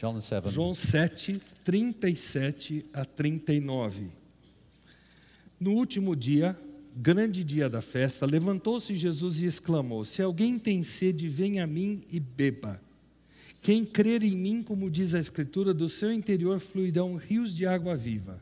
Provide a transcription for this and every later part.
John 7. João 7, 37 a 39. No último dia, grande dia da festa, levantou-se Jesus e exclamou: Se alguém tem sede, venha a mim e beba. Quem crer em mim, como diz a Escritura, do seu interior fluirão rios de água viva.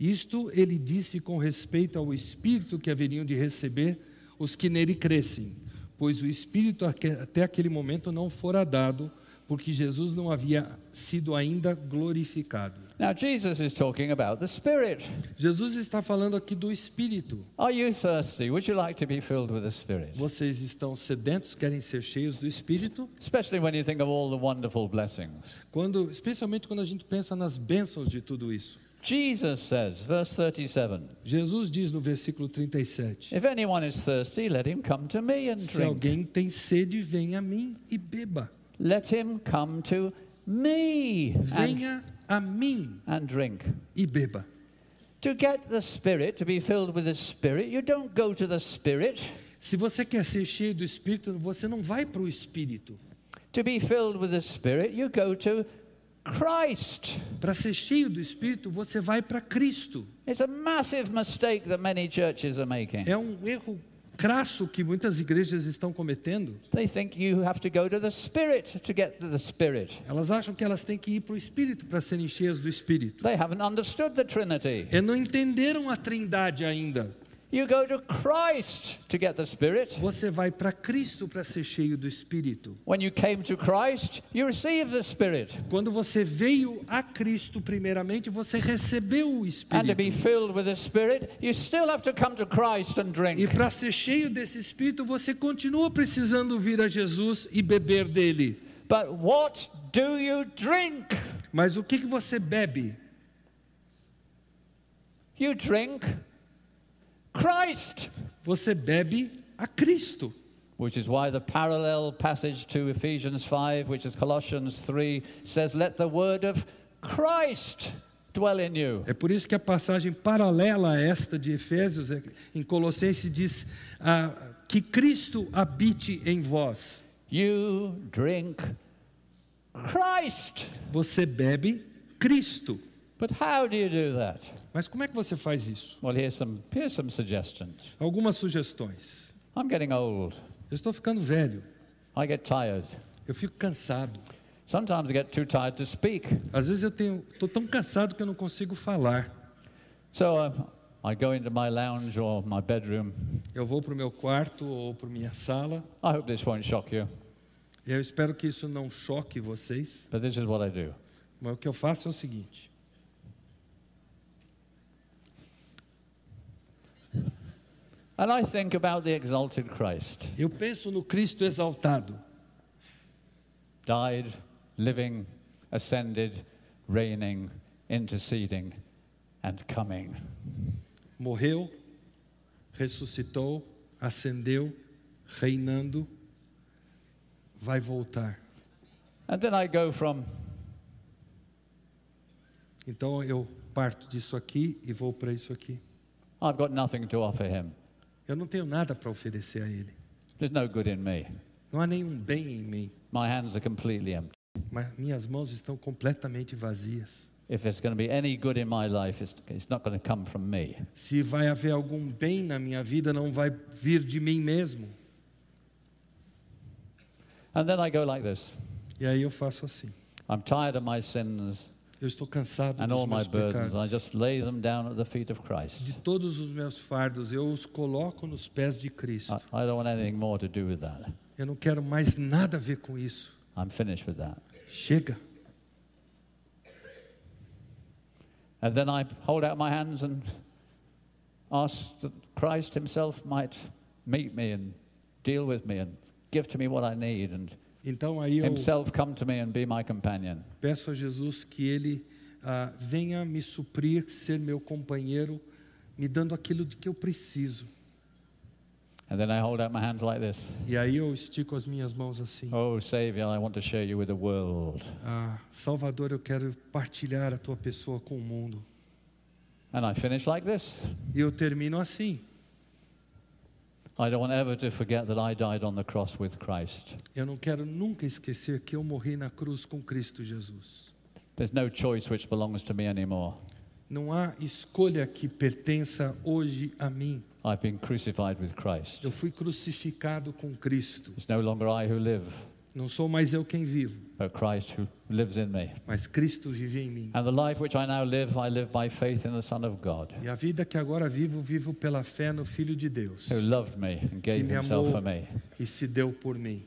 Isto ele disse com respeito ao Espírito que haveriam de receber os que nele crescem, pois o Espírito até aquele momento não fora dado, porque Jesus não havia sido ainda glorificado. Now, Jesus is talking about the Spirit. Jesus está falando aqui do Espírito. Are you thirsty? Would you like to be filled with the Spirit? Vocês estão sedentos, querem ser cheios do Espírito? Especially when you think of all the wonderful blessings. Quando, especialmente quando a gente pensa nas bênçãos de tudo isso. Jesus says, verse 37, Jesus diz no versículo 37: If anyone is thirsty, let him come to me and Se drink. alguém tem sede, venha a mim e beba. Let him come to me and, Venha a mim and drink. e beba. To get the Spirit, to be filled with the Spirit, you don't go to the Spirit. Se você quer ser cheio do Espírito, você não vai para o Espírito. To be filled with the Spirit, you go to Christ. Para ser cheio do Espírito, você vai para Cristo. It's a massive mistake that many churches are making. É um erro crasso que muitas igrejas estão cometendo. Elas acham que elas têm que ir para o Espírito para serem cheias do Espírito. They haven't understood the Trinity. E não entenderam a Trindade ainda. You go to Christ to get the Spirit. Você vai para Cristo para ser cheio do Espírito. When you came to Christ, you the Spirit. Quando você veio a Cristo primeiramente, você recebeu o And to be Espírito. filled with the Spirit, you still have to come to Christ and E drink. para ser cheio desse Espírito, você continua precisando vir a Jesus e beber dele. But what do you drink? Mas o que, que você bebe? You drink Christ. Você bebe a Cristo. Which is why the parallel passage to Ephesians 5, which is Colossians 3, says, Let the word of Christ dwell in you. É por isso que a passagem paralela a esta de Efésios, é- em Colossenses, diz ah, que Cristo habite em vós. You drink Christ. Você bebe Cristo. But how do you do that? Mas como é que você faz isso? Well, here's some, here's some suggestions. Algumas sugestões. I'm getting old. Eu estou ficando velho. I get tired. Eu fico cansado. Sometimes I get too tired to speak. Às vezes eu tenho, estou tão cansado que eu não consigo falar. So I go into my lounge or my bedroom. Eu vou para o meu quarto ou para minha sala. I hope this won't shock you, eu espero que isso não choque vocês. but this is what I do. Mas o que eu faço é o seguinte: And I think about the exalted Christ, eu penso no Cristo exaltado, died, living, ascended, reigning, interceding, and coming. morreu, ressuscitou, ascendeu, reinando, vai voltar. And then I go from Então eu parto disso aqui e vou para isso aqui. I've got nothing to offer him. Eu não tenho nada para oferecer a Ele. There's no good in me. Não há nenhum bem em mim. My hands are completely empty. Mas minhas mãos estão completamente vazias. If there's going to be any good in my life, it's, it's not going to come from me. Se vai haver algum bem na minha vida, não vai vir de mim mesmo. And then I go like this E aí eu faço assim. I'm tired of my sins Eu estou cansado and dos all my meus burdens. pecados. I just lay them down at the feet of Christ. De todos os meus fardos, eu os coloco nos pés de Cristo. I, I don't want anything more to do with that. Eu não quero mais nada a ver com isso. I'm finished with that. Chega. And then I hold out my hands and ask that Christ Himself might meet me and deal with me and give to me what I need and Então aí eu Himself come to me and be my companion. peço a Jesus que Ele ah, venha me suprir, ser meu companheiro, me dando aquilo de que eu preciso. And then I hold out my hands like this. E aí eu estico as minhas mãos assim. Oh, Savior, I want to share you with the world. Ah, Salvador, eu quero partilhar a tua pessoa com o mundo. And I finish like this E eu termino assim. I don't want ever to forget that I died on the cross with Christ. Eu não quero nunca esquecer que eu morri na cruz com Cristo Jesus. There's no choice which belongs to me anymore. Não há escolha que pertença hoje a mim. I've been crucified with Christ. Eu fui crucificado com Cristo. It's no longer I who live, Não sou mais eu quem vivo, but Christ who lives in me. mas Cristo vive em mim. And the life which I now live, I live by faith in the Son of God, E a vida que agora vivo, vivo pela fé no Filho de Deus, who loved me and que gave me himself amou for me. e se deu por mim.